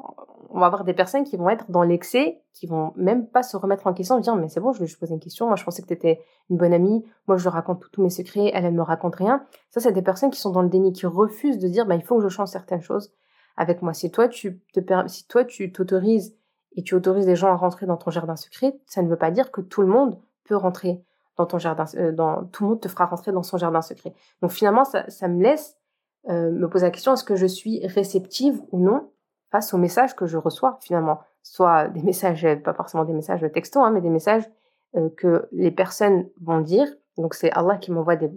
on va avoir des personnes qui vont être dans l'excès, qui vont même pas se remettre en question, dire mais c'est bon, je juste poser une question. Moi, je pensais que tu étais une bonne amie. Moi, je raconte tous mes secrets. Elle, elle me raconte rien. Ça, c'est des personnes qui sont dans le déni, qui refusent de dire bah il faut que je change certaines choses avec moi. Si toi tu t'autorises et tu autorises les gens à rentrer dans ton jardin secret, ça ne veut pas dire que tout le monde peut rentrer dans ton jardin, euh, tout le monde te fera rentrer dans son jardin secret. Donc finalement, ça, me laisse euh, me poser la question est-ce que je suis réceptive ou non face aux messages que je reçois finalement, soit des messages, pas forcément des messages texto, hein, mais des messages euh, que les personnes vont dire. Donc c'est Allah qui m'envoie des,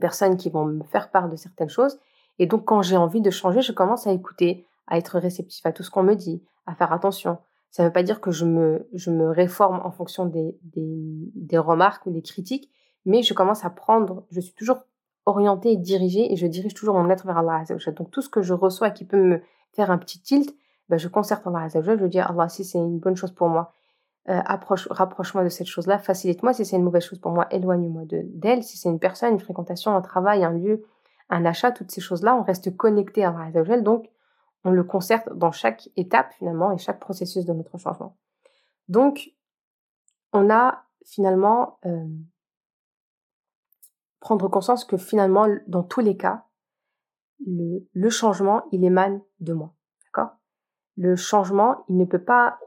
personnes qui vont me faire part de certaines choses. Et donc quand j'ai envie de changer, je commence à écouter, à être réceptif à tout ce qu'on me dit, à faire attention. Ça ne veut pas dire que je me, je me réforme en fonction des, des, remarques ou des critiques, mais je commence à prendre, je suis toujours orientée et dirigée et je dirige toujours mon être vers Allah Donc tout ce que je reçois qui peut me faire un petit tilt, ben, je concerte Allah Azzawajal, je dis Allah si c'est une bonne chose pour moi, euh, approche, rapproche-moi de cette chose-là, facilite-moi. Si c'est une mauvaise chose pour moi, éloigne-moi de, d'elle, si c'est une personne, une fréquentation, un travail, un lieu, un achat, toutes ces choses-là, on reste connecté à Allah Azzawajal, donc on le concerte dans chaque étape finalement et chaque processus de notre changement. Donc on a finalement euh, prendre conscience que finalement dans tous les cas, le, changement, il émane de moi. D'accord? Le changement, il ne peut pas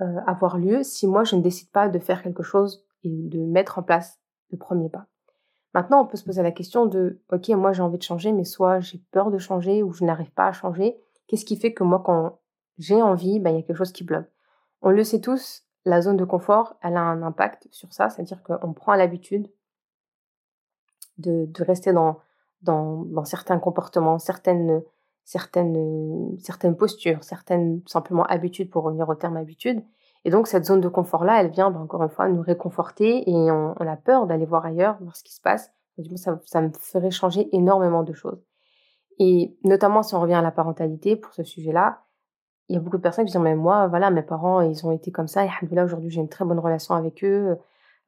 euh, avoir lieu si moi, je ne décide pas de faire quelque chose et de mettre en place le premier pas. Maintenant, on peut se poser la question de, OK, moi j'ai envie de changer, mais soit j'ai peur de changer ou je n'arrive pas à changer. Qu'est-ce qui fait que moi, quand j'ai envie, ben, il y a quelque chose qui bloque? On le sait tous, la zone de confort, elle a un impact sur ça, c'est-à-dire qu'on prend l'habitude de, rester dans, dans, dans certains comportements, certaines, certaines, certaines postures, certaines simplement habitudes pour revenir au terme habitude. Et donc cette zone de confort-là, elle vient ben, encore une fois nous réconforter et on, a peur d'aller voir ailleurs, voir ce qui se passe. Ça, ça me ferait changer énormément de choses. Et notamment si on revient à la parentalité pour ce sujet-là, il y a beaucoup de personnes qui disent mais moi voilà mes parents ils ont été comme ça et là aujourd'hui j'ai une très bonne relation avec eux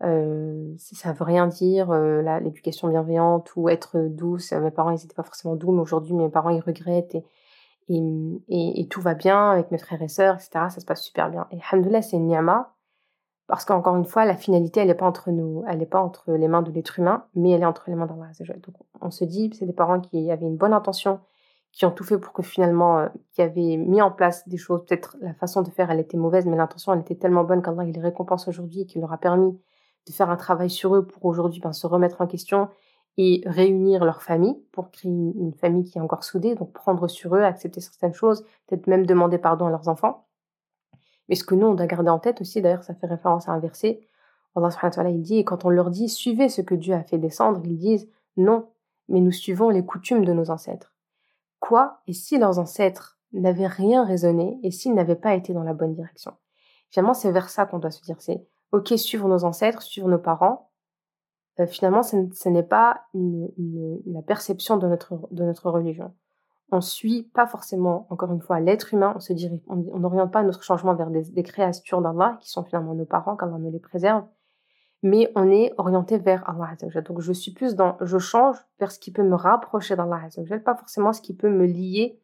euh, ça veut rien dire euh, l'éducation bienveillante ou être douce mes parents ils n'étaient pas forcément doux mais aujourd'hui mes parents ils regrettent et, et, tout va bien avec mes frères et sœurs etc ça se passe super bien. Et alhamdoulilah c'est une parce qu'encore une fois la finalité elle n'est pas entre nous elle n'est pas entre les mains de l'être humain mais elle est entre les mains d'Allah donc on se dit c'est des parents qui avaient une bonne intention qui ont tout fait pour que finalement, euh, qui avaient mis en place des choses, peut-être la façon de faire, elle était mauvaise, mais l'intention, elle était tellement bonne qu'Allah, les récompense aujourd'hui et qu'il leur a permis de faire un travail sur eux pour aujourd'hui ben, se remettre en question et réunir leur famille pour créer une, famille qui est encore soudée, donc prendre sur eux, accepter certaines choses, peut-être même demander pardon à leurs enfants. Mais ce que nous, on doit garder en tête aussi, d'ailleurs, ça fait référence à un verset, Allah subhanahu wa il dit, et quand on leur dit, suivez ce que Dieu a fait descendre, ils disent, non, mais nous suivons les coutumes de nos ancêtres. Quoi? Et si leurs ancêtres n'avaient rien raisonné et s'ils n'avaient pas été dans la bonne direction? Finalement, c'est vers ça qu'on doit se dire. C'est ok, suivre nos ancêtres, suivre nos parents. Euh, finalement, ce, n'est pas la perception de notre, de notre religion. On suit pas forcément, encore une fois, l'être humain. On se dirige, on n'oriente pas notre changement vers des, des créatures d'Allah qui sont finalement nos parents, qu'Allah nous les préserve mais on est orienté vers Allah Donc je suis plus dans, je change vers ce qui peut me rapprocher d'Allah pas forcément ce qui peut me lier,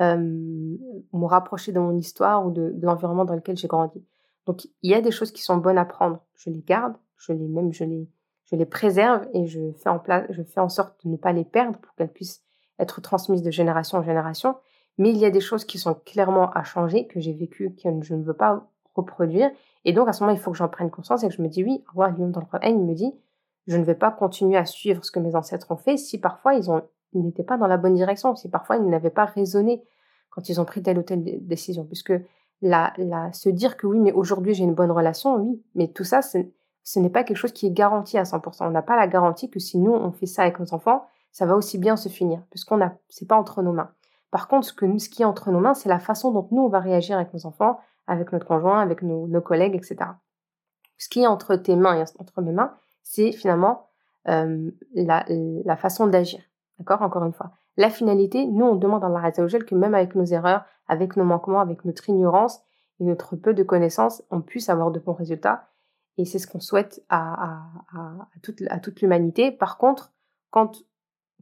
euh, me rapprocher de mon histoire ou de, l'environnement dans lequel j'ai grandi. Donc il y a des choses qui sont bonnes à prendre, je les garde, je les même, je les, je les préserve et je fais en place, je fais en sorte de ne pas les perdre pour qu'elles puissent être transmises de génération en génération. Mais il y a des choses qui sont clairement à changer, que j'ai vécues, que je ne veux pas reproduire et donc, à ce moment, il faut que j'en prenne conscience et que je me dis, oui, Allah, dans le Coran, il me dit, je ne vais pas continuer à suivre ce que mes ancêtres ont fait si parfois ils ont, ils n'étaient pas dans la bonne direction, si parfois ils n'avaient pas raisonné quand ils ont pris telle ou telle décision. Puisque la, la, se dire que oui, mais aujourd'hui j'ai une bonne relation, oui, mais tout ça, ce, n'est pas quelque chose qui est garanti à 100%. On n'a pas la garantie que si nous, on fait ça avec nos enfants, ça va aussi bien se finir, puisqu'on a, c'est pas entre nos mains. Par contre, ce, qui est entre nos mains, c'est la façon dont nous, on va réagir avec nos enfants, avec notre conjoint, avec nos, collègues, etc. Ce qui est entre tes mains et entre mes mains, c'est finalement euh, la, façon d'agir. D'accord? Encore une fois. La finalité, nous, on demande à Allah Azzawajal que même avec nos erreurs, avec nos manquements, avec notre ignorance et notre peu de connaissances, on puisse avoir de bons résultats. Et c'est ce qu'on souhaite à, toute, l'humanité. Par contre, quand,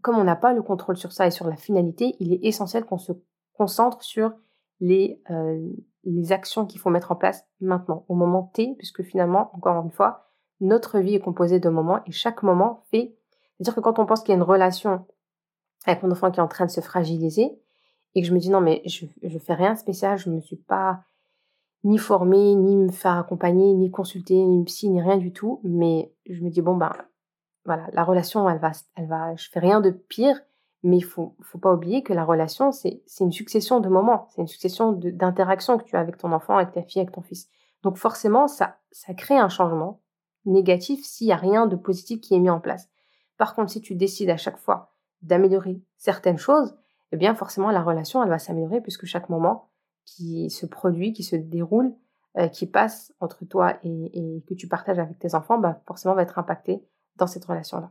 comme on n'a pas le contrôle sur ça et sur la finalité, il est essentiel qu'on se concentre sur les, euh, les actions qu'il faut mettre en place maintenant, au moment T, puisque finalement, encore une fois, notre vie est composée de moments et chaque moment fait. C'est-à-dire que quand on pense qu'il y a une relation avec mon enfant qui est en train de se fragiliser et que je me dis non, mais je, je fais rien spécial, je ne me suis pas ni formée, ni me faire accompagner, ni consulter, ni psy, ni rien du tout, mais je me dis bon, ben voilà, la relation, elle va, elle va, je fais rien de pire mais il faut, faut pas oublier que la relation, c'est une succession de moments, c'est une succession d'interactions que tu as avec ton enfant, avec ta fille, avec ton fils. Donc forcément, ça, ça crée un changement négatif s'il n'y a rien de positif qui est mis en place. Par contre, si tu décides à chaque fois d'améliorer certaines choses, eh bien forcément la relation, elle va s'améliorer puisque chaque moment qui se produit, qui se déroule, euh, qui passe entre toi et, que tu partages avec tes enfants, bah forcément va être impacté dans cette relation-là.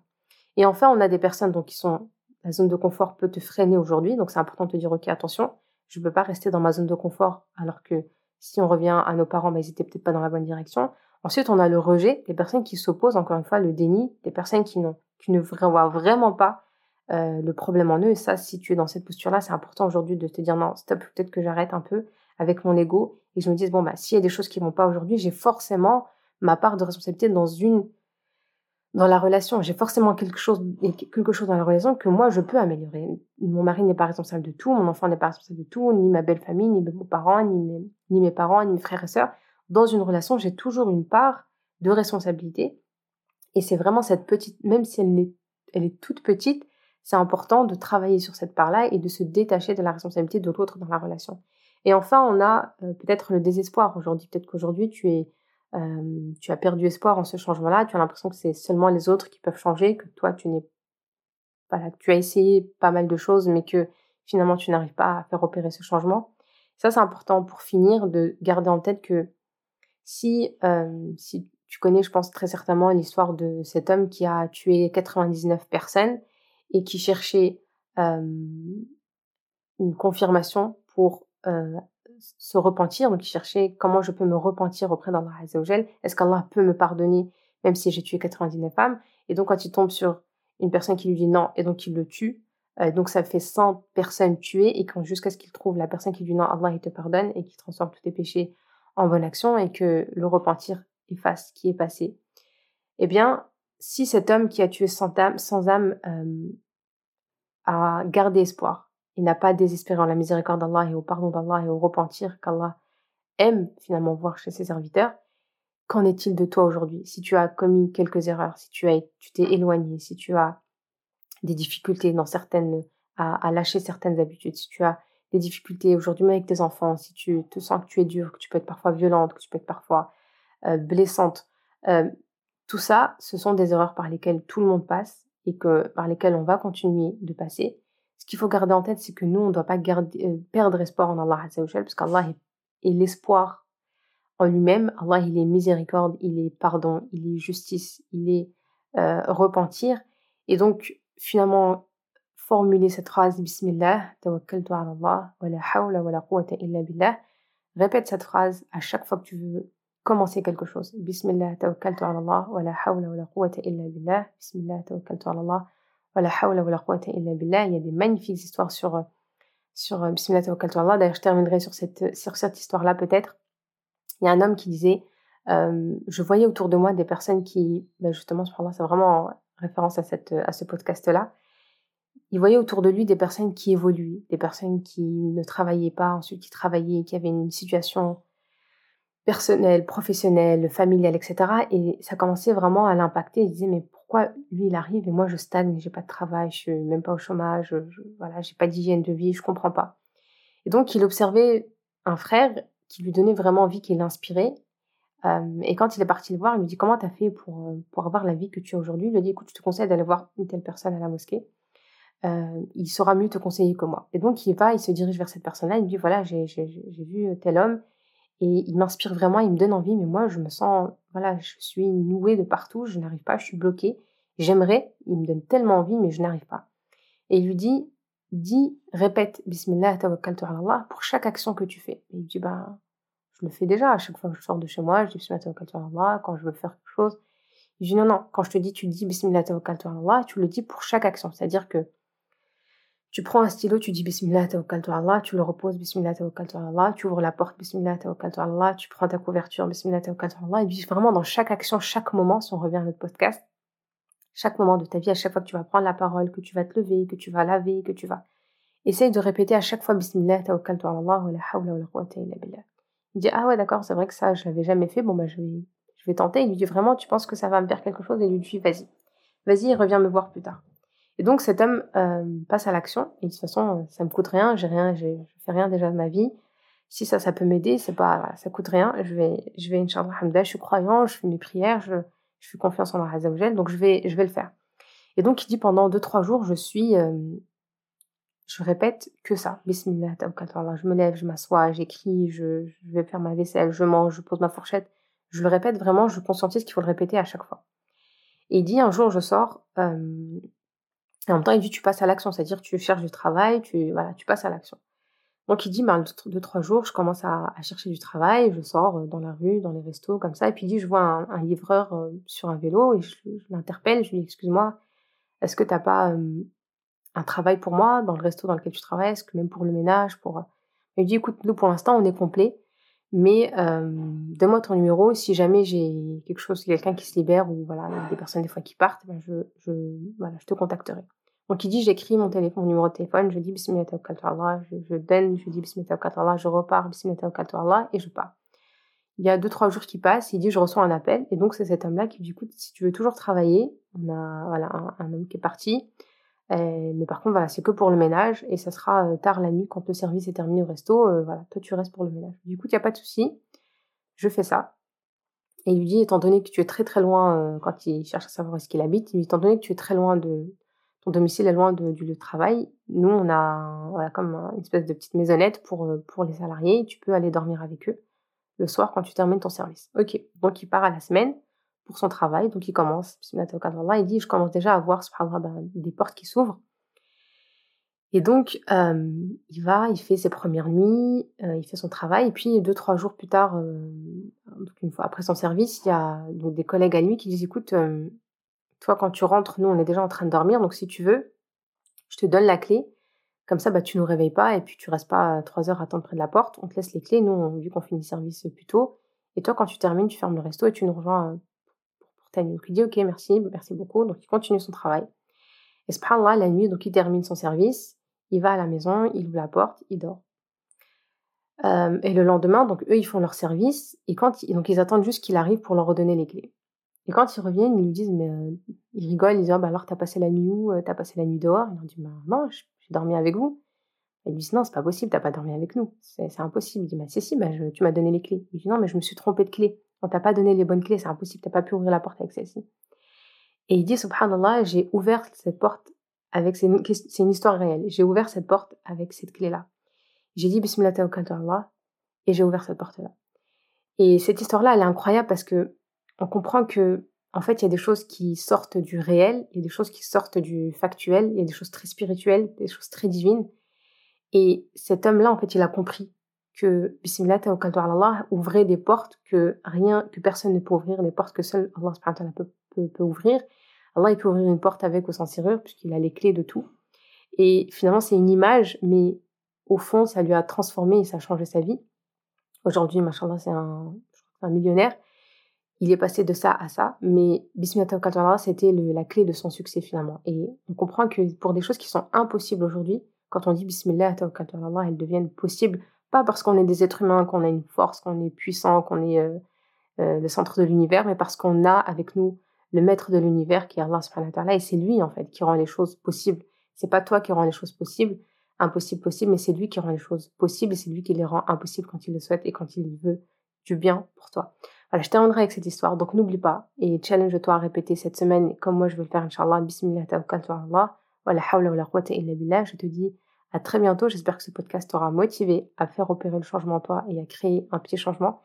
Et enfin, on a des personnes donc qui sont la zone de confort peut te freiner aujourd'hui, donc c'est important de te dire, ok, attention, je ne peux pas rester dans ma zone de confort, alors que si on revient à nos parents, bah, ils étaient peut-être pas dans la bonne direction. Ensuite, on a le rejet, des personnes qui s'opposent, encore une fois, le déni, des personnes qui, qui ne voient vraiment pas euh, le problème en eux. Et ça, si tu es dans cette posture-là, c'est important aujourd'hui de te dire, non, stop, peut-être que j'arrête un peu avec mon ego et je me dise, bon, bah, s'il y a des choses qui vont pas aujourd'hui, j'ai forcément ma part de responsabilité dans une dans la relation, j'ai forcément quelque chose, quelque chose dans la relation que moi je peux améliorer. Mon mari n'est pas responsable de tout, mon enfant n'est pas responsable de tout, ni ma belle famille, ni mes parents, ni mes, ni mes parents, ni mes frères et sœurs. Dans une relation, j'ai toujours une part de responsabilité. Et c'est vraiment cette petite, même si elle est, elle est toute petite, c'est important de travailler sur cette part-là et de se détacher de la responsabilité de l'autre dans la relation. Et enfin, on a euh, peut-être le désespoir aujourd'hui. Peut-être qu'aujourd'hui, euh, tu as perdu espoir en ce changement-là, tu as l'impression que c'est seulement les autres qui peuvent changer, que toi, tu n'es pas là, tu as essayé pas mal de choses, mais que finalement, tu n'arrives pas à faire opérer ce changement. Ça, c'est important pour finir de garder en tête que si, euh, si tu connais, je pense très certainement l'histoire de cet homme qui a tué 99 personnes et qui cherchait une confirmation pour se repentir. Donc, il cherchait comment je peux me repentir auprès d'Allah Azzawajal. Est-ce qu'Allah peut me pardonner même si j'ai tué 99 femmes? Et donc, quand il tombe sur une personne qui lui dit non et donc il le tue, donc ça fait 100 personnes tuées et quand jusqu'à ce qu'il trouve la personne qui dit non, Allah il te pardonne et qui transforme tous tes péchés en bonne action et que le repentir efface ce qui est passé. Eh bien, si cet homme qui a tué sans âme, âme a gardé espoir, il n'a pas désespéré en la miséricorde d'Allah et au pardon d'Allah et au repentir qu'Allah aime finalement voir chez ses serviteurs, qu'en est-il de toi aujourd'hui? Si tu as commis quelques erreurs, si tu as, t'es éloigné, si tu as des difficultés dans certaines, à, lâcher certaines habitudes, si tu as des difficultés aujourd'hui avec tes enfants, si tu te sens que tu es dur, que tu peux être parfois violente, que tu peux être parfois euh, blessante, euh, tout ça, ce sont des erreurs par lesquelles tout le monde passe et que par lesquelles on va continuer de passer. Ce qu'il faut garder en tête, c'est que nous, on ne doit pas euh, perdre espoir en Allah parce qu'Allah est, est l'espoir en lui-même. Allah, il est miséricorde, il est pardon, il est justice, il est euh, repentir. Et donc, finalement, formuler cette phrase Bismillah, tawakkaltu ala Allah, wa la hawla wa la quwwata illa billah. Répète cette phrase à chaque fois que tu veux commencer quelque chose. Bismillah, tawakkaltu ala wa la hawla wa la quwwata illa billah. Bismillah, tawakkaltu ala wa la hawla wa la quwwata illa billah. Il y a des magnifiques histoires sur, sur euh, Bismillah, tawakkaltu ala. D'ailleurs, je terminerai sur cette, sur cette histoire-là peut-être. Il y a un homme qui disait, euh, je voyais autour de moi des personnes qui, ben justement, c'est vraiment référence à, cette, à ce podcast-là, il voyait autour de lui des personnes qui évoluaient, des personnes qui ne travaillaient pas, ensuite qui travaillaient, qui avaient une situation personnelle, professionnelle, familiale, etc. Et ça commençait vraiment à l'impacter. Il disait, mais pourquoi lui, il arrive et moi, je stagne, j'ai pas de travail, je suis même pas au chômage, je, voilà, j'ai pas d'hygiène de vie, je comprends pas. Et donc, il observait un frère qui lui donnait vraiment envie, qui l'inspirait. Euh, et quand il est parti le voir, il lui dit, comment tu as fait pour, euh, pour avoir la vie que tu as aujourd'hui? Il lui dit, écoute, je te conseille d'aller voir une telle personne à la mosquée. Euh, il saura mieux te conseiller que moi. Et donc, il va, il se dirige vers cette personne-là, il lui dit, voilà, j'ai vu tel homme, et il m'inspire vraiment, il me donne envie, mais moi, je me sens, voilà, je suis nouée de partout, je n'arrive pas, je suis bloquée. J'aimerais, il me donne tellement envie, mais je n'arrive pas. Et il lui dit, dis, répète, Bismillah, tawakkaltu Allah, pour chaque action que tu fais. Et il dit, bah, je le fais déjà, à chaque fois que je sors de chez moi, je dis Bismillah, tawakkaltu Allah, quand je veux faire quelque chose. Il dit, non, non, quand je te dis, tu dis Bismillah, tawakkaltu Allah, tu le dis pour chaque action. C'est-à-dire que tu prends un stylo, tu dis Bismillah tawakkaltu Allah, tu le reposes Bismillah tawakkaltu Allah, tu ouvres la porte Bismillah tawakkaltu Allah, tu prends ta couverture Bismillah tawakkaltu Allah, et puis vraiment dans chaque action, chaque moment, si on revient à notre podcast, chaque moment de ta vie, à chaque fois que tu vas prendre la parole, que tu vas te lever, que tu vas laver, que tu vas... Essaye de répéter à chaque fois Bismillah tawakkaltu Allah, wa la hawla wa la quwwata illa billah. Il dit ah ouais d'accord, c'est vrai que ça je l'avais jamais fait, bon bah je vais, je vais tenter. Il lui dit vraiment tu penses que ça va me faire quelque chose? Et il lui dit vas-y, vas-y reviens me voir plus tard. Et donc cet homme euh, passe à l'action. Et de toute façon, ça me coûte rien, j'ai rien, je fais rien déjà de ma vie. Si ça, ça peut m'aider, c'est pas, ça coûte rien. Je vais, je vais, Inch'Allah, je suis croyant, je fais mes prières, je, je fais confiance en Allah donc je vais, je vais le faire. Et donc il dit pendant deux trois jours, je suis, euh, je répète que ça. Bismillah, je me lève, je m'assois, j'écris, je, vais faire ma vaisselle, je mange, je pose ma fourchette. Je le répète vraiment, je conscientise qu'il faut le répéter à chaque fois. Et il dit un jour, je sors, euh, et en même temps, il dit, tu passes à l'action, c'est-à-dire tu cherches du travail, tu, voilà, tu passes à l'action. Donc il dit, bah, deux, trois jours, je commence à, chercher du travail, je sors euh, dans la rue, dans les restos, comme ça, et puis il dit, je vois un, livreur euh, sur un vélo, et je, l'interpelle, je lui dis, excuse-moi, est-ce que t'as pas euh, un travail pour moi dans le resto dans lequel tu travailles, est-ce que même pour le ménage, pour... Il dit, écoute, nous pour l'instant, on est complet, mais donne-moi ton numéro, si jamais j'ai quelque chose, quelqu'un qui se libère, ou voilà, des personnes des fois qui partent, ben je, je, voilà, je te contacterai. Donc il dit, j'écris mon téléphone, mon numéro de téléphone, je dis Bismillah Allah, je, je donne, je dis Bismillah Allah, je repars Bismillah Allah et je pars. Il y a deux, trois jours qui passent, il dit, je reçois un appel, et donc c'est cet homme-là qui dit, écoute, si tu veux toujours travailler, on a voilà, un, homme qui est parti, euh, mais par contre, voilà, c'est que pour le ménage, et ça sera euh, tard la nuit quand le service est terminé au resto, euh, voilà, toi tu restes pour le ménage. Du coup, il n'y a pas de souci, je fais ça. Et il lui dit, étant donné que tu es très très loin, quand il cherche à savoir où est-ce qu'il habite, il lui dit, étant donné que tu es très loin de, ton domicile est loin du lieu de travail, nous, on a comme une espèce de petite maisonnette pour, euh, pour les salariés. Tu peux aller dormir avec eux le soir quand tu termines ton service. Ok, donc il part à la semaine pour son travail, donc il commence, il dit, je commence déjà à voir ben, des portes qui s'ouvrent. Et donc, euh, il va, il fait ses premières nuits, euh, il fait son travail, et puis deux, trois jours plus tard, euh, une fois après son service, il y a donc des collègues à lui qui disent, écoute, toi, quand tu rentres, nous, on est déjà en train de dormir, donc si tu veux, je te donne la clé, comme ça, bah, tu nous réveilles pas, et puis tu restes pas trois heures à attendre près de la porte, on te laisse les clés, nous, vu qu'on finit le service plus tôt, et toi, quand tu termines, tu fermes le resto et tu nous rejoins pour ta nuit. Donc il dit, ok, merci, merci beaucoup, donc il continue son travail. Et subhanallah, la nuit, donc il termine son service, il va à la maison, il ouvre la porte, il dort. Euh, et le lendemain, donc eux, ils font leur service, et quand donc ils attendent juste qu'il arrive pour leur redonner les clés. Et quand ils reviennent, ils lui disent, mais euh, ils rigolent, ils disent, ah, bah alors t'as passé la nuit où euh, T'as passé la nuit dehors? Il leur dit, bah non, j'ai dormi avec vous. Ils disent, non, c'est pas possible, t'as pas dormi avec nous, c'est impossible. Il dit, bah c'est si, bah, tu m'as donné les clés. Il dit, non, mais je me suis trompé de clé. On t'a pas donné les bonnes clés, c'est impossible, t'as pas pu ouvrir la porte avec celle-ci. Et il dit, subhanallah, j'ai ouvert cette porte avec, c'est une, histoire réelle. J'ai ouvert cette porte avec cette clé-là. J'ai dit Bismillah Allah et j'ai ouvert cette porte-là. Et cette histoire-là, elle est incroyable parce que on comprend que, en fait, il y a des choses qui sortent du réel, il y a des choses qui sortent du factuel, il y a des choses très spirituelles, des choses très divines. Et cet homme-là, en fait, il a compris que Bismillah Allah ouvrait des portes que rien, que personne ne peut ouvrir, des portes que seul Allah peut, ouvrir. Allah, il peut ouvrir une porte avec ou sans serrure, puisqu'il a les clés de tout. Et finalement, c'est une image, mais au fond, ça lui a transformé et ça a changé sa vie. Aujourd'hui, machallah, c'est un, millionnaire. Il est passé de ça à ça, mais Bismillah c'était la clé de son succès finalement. Et on comprend que pour des choses qui sont impossibles aujourd'hui, quand on dit Bismillah, elles deviennent possibles, pas parce qu'on est des êtres humains, qu'on a une force, qu'on est puissant, qu'on est euh, euh, le centre de l'univers, mais parce qu'on a avec nous le maître de l'univers qui est Allah subhanahu wa et c'est lui en fait qui rend les choses possibles. C'est pas toi qui rend les choses possibles, impossibles possibles, mais c'est lui qui rend les choses possibles et c'est lui qui les rend impossibles quand il le souhaite et quand il veut du bien pour toi. Voilà, je terminerai avec cette histoire. Donc n'oublie pas et challenge-toi à répéter cette semaine comme moi je vais le faire inshallah. Bismillah tawakkaltu Allah wa la hawla wa la quwwata illa. Je te dis à très bientôt. J'espère que ce podcast t'aura motivé à faire opérer le changement en toi et à créer un petit changement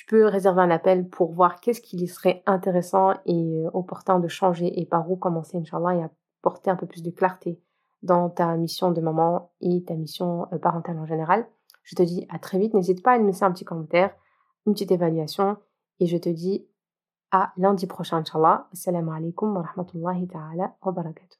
tu peux réserver un appel pour voir qu'est-ce qui serait intéressant et euh, opportun de changer et par où commencer, Inch'Allah, et apporter un peu plus de clarté dans ta mission de maman et ta mission euh, parentale en général. Je te dis à très vite. N'hésite pas à me laisser un petit commentaire, une petite évaluation. Et je te dis à lundi prochain, Inch'Allah. Assalamu alaikum wa rahmatullahi ta'ala wa barakatuh.